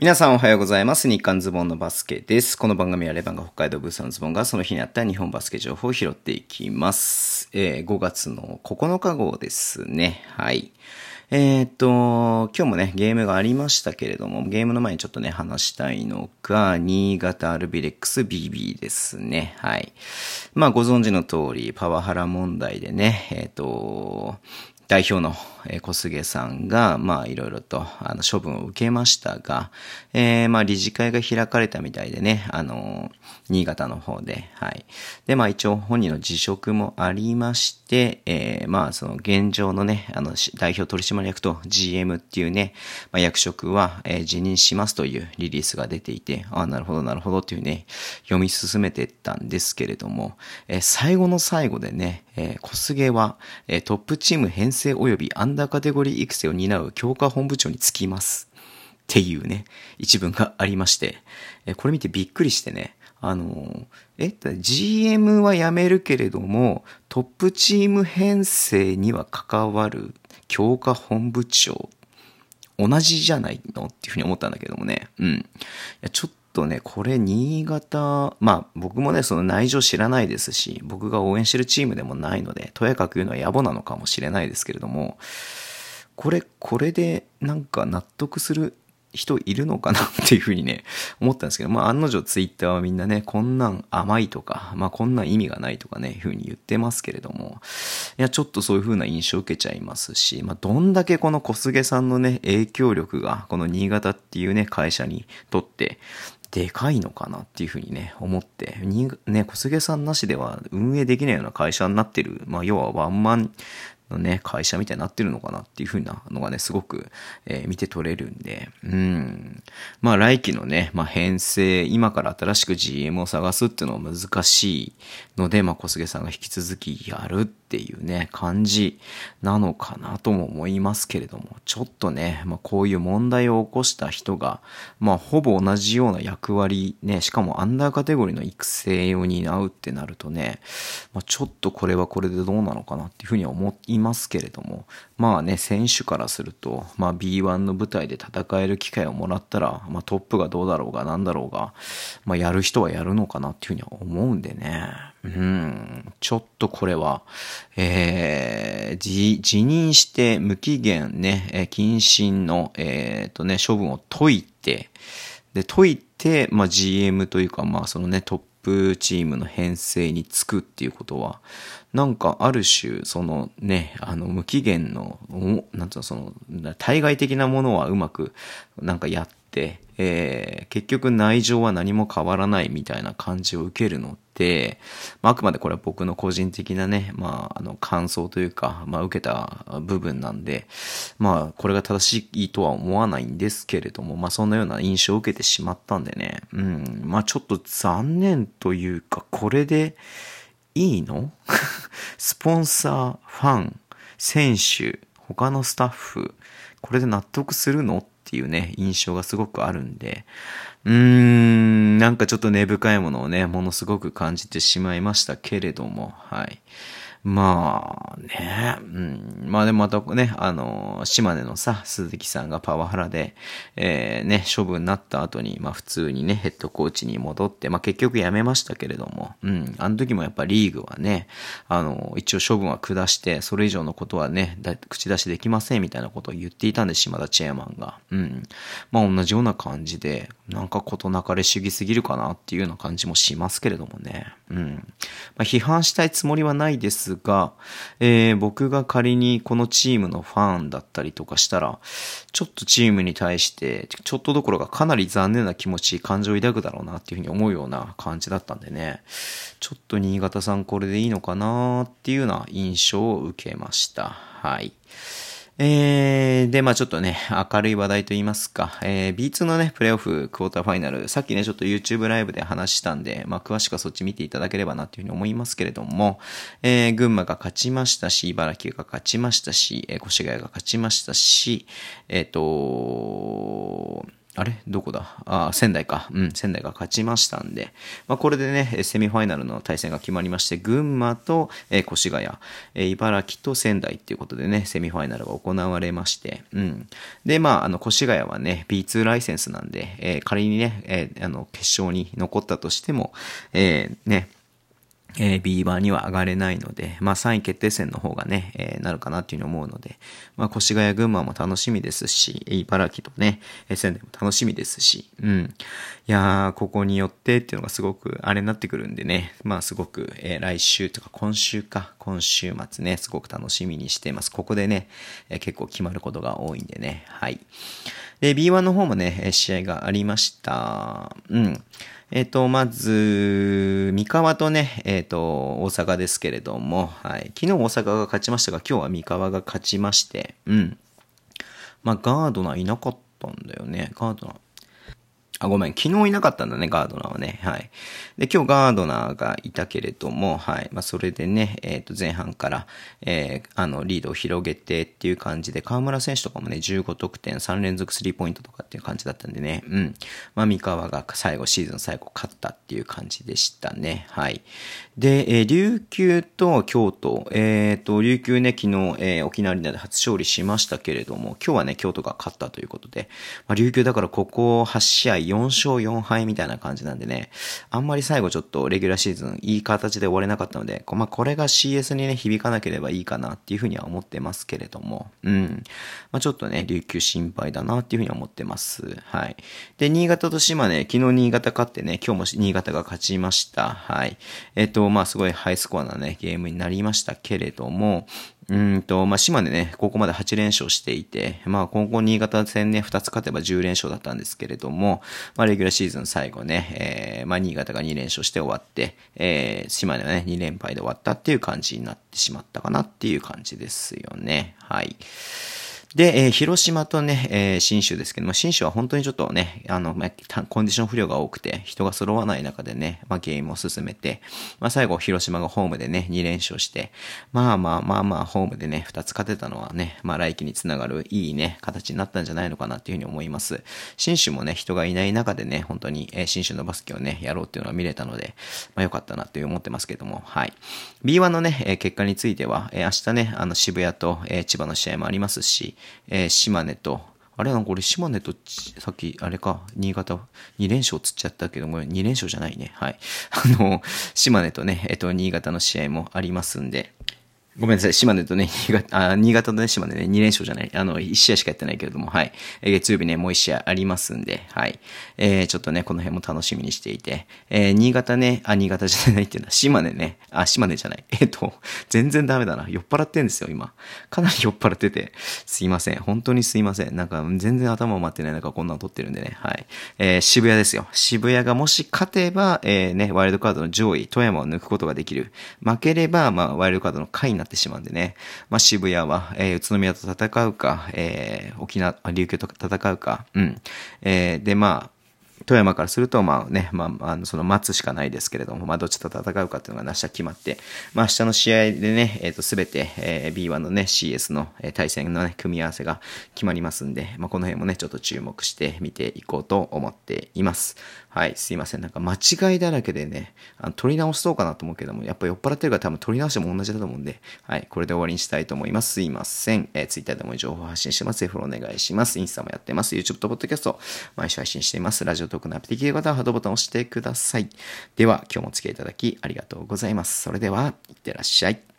皆さんおはようございます。日刊ズボンのバスケです。この番組はレバンが北海道ブースのズボンがその日にあった日本バスケ情報を拾っていきます。えー5月の9日号ですね。はい。えーっと、今日もね、ゲームがありましたけれども、ゲームの前にちょっとね、話したいのが、新潟アルビレックス BB ですね。はい。まあ、ご存知の通り、パワハラ問題でね、えーっと、代表のえ小菅さんが、まあ、いろいろと、あの、処分を受けましたが、えーまあ、理事会が開かれたみたいでね、あの、新潟の方で、はい。で、まあ、一応本人の辞職もありまして、えーまあ、その現状のね、あの、代表取締役と GM っていうね、まあ、役職は、えー辞任しますというリリースが出ていて、ああ、なるほど、なるほどっていうね、読み進めてったんですけれども、えー最後の最後でね、えー小菅は、えートップチーム編成及びアンダーカテゴリー育成を担う強化本部長につきます。っていうね、一文がありまして、えーこれ見てびっくりしてね、あのーえ、GM は辞めるけれども、トップチーム編成には関わる強化本部長同じじゃないの？っていうふうに思ったんだけどもね。うん。いや、ちょっとね、これ、新潟、まあ、僕もね、その内情知らないですし、僕が応援してるチームでもないので、とやかく言うのは野暮なのかもしれないですけれども、これ、これで、なんか納得する人いるのかなっていうふうにね、思ったんですけど、まあ、案の定ツイッターはみんなね、こんなん甘いとか、まあ、こんなん意味がないとかね、いうふうに言ってますけれども、いや、ちょっとそういう風な印象を受けちゃいますし、まあ、どんだけこの小菅さんのね、影響力が、この新潟っていうね、会社にとって、でかいのかなっていうふうにね、思って、にね、小菅さんなしでは運営できないような会社になってる、まあ、要はワンマンのね、会社みたいになってるのかなっていう風なのがね、すごく、えー見て取れるんで、うん。まあ来期のね、まあ編成、今から新しく GM を探すっていうのは難しいので、まあ小菅さんが引き続きやるっていうね、感じなのかなとも思いますけれども、ちょっとね、まあこういう問題を起こした人が、まあほぼ同じような役割ね、しかもアンダーカテゴリーの育成を担うってなるとね、まあちょっとこれはこれでどうなのかなっていうふうには思いますけれども、まあね、選手からすると、まあ B1 の舞台で戦える機会をもらったら、まあトップがどうだろうがなんだろうが、まあやる人はやるのかなっていうふうには思うんでね。うん、ちょっとこれは、えー、辞辞任して無期限ね、えー謹慎の、えーとね、処分を解いて、で、解いて、まあ GM というか、まあそのね、トップチームの編成につくっていうことは、なんかある種、そのね、あの、無期限の、なんつうの、その、対外的なものはうまく、なんかやって、えー結局内情は何も変わらないみたいな感じを受けるので、まあ、あくまでこれは僕の個人的なね、まあ、あの、感想というか、まあ、受けた部分なんで、まあ、これが正しいとは思わないんですけれども、まあ、そんなような印象を受けてしまったんでね、うん、まあ、ちょっと残念というか、これでいいの？スポンサー、ファン、選手、他のスタッフ、これで納得するの？ていうね、印象がすごくあるんで、うーん、なんかちょっと根深いものをね、ものすごく感じてしまいましたけれども、はい。まあね、うん、まあでもまたね、あの、島根のさ、鈴木さんがパワハラで、えー、ね、処分になった後に、まあ普通にね、ヘッドコーチに戻って、まあ結局辞めましたけれども、うん、あの時もやっぱリーグはね、あの、一応処分は下して、それ以上のことはね、口出しできませんみたいなことを言っていたんで、島田チェアマンが。うん。まあ同じような感じで、なんか事なかれ主義すぎるかなっていうような感じもしますけれどもね。うん。まあ批判したいつもりはないですが、えー僕が仮にこのチームのファンだったりとかしたら、ちょっとチームに対して、ちょっとどころかかなり残念な気持ち、感情を抱くだろうなっていうふうに思うような感じだったんでね、ちょっと新潟さんこれでいいのかなっていうような印象を受けました。はい。えー、で、まあちょっとね、明るい話題と言いますか、えー、B2 のね、プレイオフクォーターファイナル、さっきね、ちょっと YouTube ライブで話したんで、まあ詳しくはそっち見ていただければなというふうに思いますけれども、えー、群馬が勝ちましたし、茨城が勝ちましたし、えー、越谷が勝ちましたし、えっ、とあれ？どこだ？あ、仙台か。うん、仙台が勝ちましたんで、まあ、これでね、セミファイナルの対戦が決まりまして、群馬と、えー、越谷、えー、茨城と仙台っていうことでね、セミファイナルが行われまして、うん。で、まあ、あの、越谷はね、B2 ライセンスなんで、えー、仮にね、え、あの、決勝に残ったとしても、えー、ね、えー、B 版には上がれないので、まあ3位決定戦の方がね、えー、なるかなっていうふうに思うので、まあ越谷群馬も楽しみですし、茨城とね、仙台も楽しみですし、うん。いやー、ここによってっていうのがすごくあれになってくるんでね、まあすごく、えー、来週とか今週か、今週末ね、すごく楽しみにしています。ここでね、えー、結構決まることが多いんでね、はい。で、B1 の方もね、試合がありました。うん。えっ、ー、と、まず、三河とね、えっ、ー、と、大阪ですけれども、はい。昨日大阪が勝ちましたが、今日は三河が勝ちまして、うん。まあ、ガードナーいなかったんだよね。ガードナー。あ、ごめん。昨日いなかったんだね、ガードナーはね。はい。で、今日ガードナーがいたけれども、はい。まあ、それでね、えっ、ー、と、前半から、えー、あの、リードを広げてっていう感じで、河村選手とかもね、15得点、3連続スリーポイントとかっていう感じだったんでね、うん。まあ、三河が最後、シーズン最後勝ったっていう感じでしたね。はい。で、えー、琉球と京都、えっ、ー、と、琉球ね、昨日、えー、沖縄リーナで初勝利しましたけれども、今日はね、京都が勝ったということで、まあ、琉球だからここ8試合4勝4敗みたいな感じなんでね、あんまり最後ちょっとレギュラーシーズンいい形で終われなかったので、まあ、これが CS にね、響かなければいいかなっていうふうには思ってますけれども、うん。まあ、ちょっとね、琉球心配だなっていうふうに思ってます。はい。で、新潟と島根、昨日新潟勝ってね、今日も新潟が勝ちました。はい。えっと、まあ、すごいハイスコアなね、ゲームになりましたけれども、うんと、まあ、島根ね、ここまで8連勝していて、まあ、今後新潟戦ね、2つ勝てば10連勝だったんですけれども、まあ、レギュラーシーズン最後ね、えー、まあ、新潟が2連勝して終わって、えー、島根はね、2連敗で終わったっていう感じになってしまったかなっていう感じですよね。はい。で、えー、広島とね、えー、新州ですけども、新州は本当にちょっとね、あの、まあ、コンディション不良が多くて、人が揃わない中でね、まあ、ゲームを進めて、まあ、最後、広島がホームでね、2連勝して、まあまあまあまあ、ホームでね、2つ勝てたのはね、まあ、来季につながるいいね、形になったんじゃないのかなっていうふうに思います。新州もね、人がいない中でね、本当に、えー、新州のバスケをね、やろうっていうのは見れたので、まあ、よかったなって思ってますけども、はい。B1 のね、えー、結果については、えー、明日ね、あの、渋谷と、えー、千葉の試合もありますし、えー、島根と、あれなんか俺島根とさっきあれか、新潟2連勝つっちゃったけども、2連勝じゃないね。はい。あの、島根とね、えっと、新潟の試合もありますんで、ごめんなさい。島根とね、新潟、あ、新潟とね、島根ね、2連勝じゃない。あの、1試合しかやってないけれども、はい。月曜日ね、もう1試合ありますんで、はい。えー、ちょっとね、この辺も楽しみにしていて、えー、新潟ね、あ、新潟じゃないっていうのは、島根ね、あ、島根じゃない。えっ、ー、と、全然ダメだな。酔っ払ってんですよ、今。かなり酔っ払ってて、すいません。本当にすいません。なんか、全然頭を待ってない中、こんなの撮ってるんでね、はい。えー、渋谷ですよ。渋谷がもし勝てば、えー、ね、ワイルドカードの上位、富山を抜くことができる。負ければ、まあ、ワイルドカードの下位になっててしまうんでね。まあ、渋谷は、えー、宇都宮と戦うか、えー、沖縄、琉球と戦うか、うん。えー、で、まあ、富山からすると、まあね、まあ、あの、その待つしかないですけれども、まあ、どっちと戦うかっていうのが明日決まって、まあ、明日の試合でね、えっ、ー、と、すべて、えー、B1 のね、CS の、えー、対戦のね、組み合わせが決まりますんで、まあ、この辺もね、ちょっと注目して見ていこうと思っています。はい、すいません。なんか間違いだらけでね、あの取り直しそうかなと思うけども、やっぱ酔っ払ってるから多分取り直しても同じだと思うんで、はい、これで終わりにしたいと思います。すいません。えー、Twitter でも情報発信してます。ぜひお願いします。インスタもやってます。YouTube と Podcast 毎週配信しています。ラジオトークのアプリできる方はハードボタンを押してください。では、今日もお付き合いいただきありがとうございます。それでは、いってらっしゃい。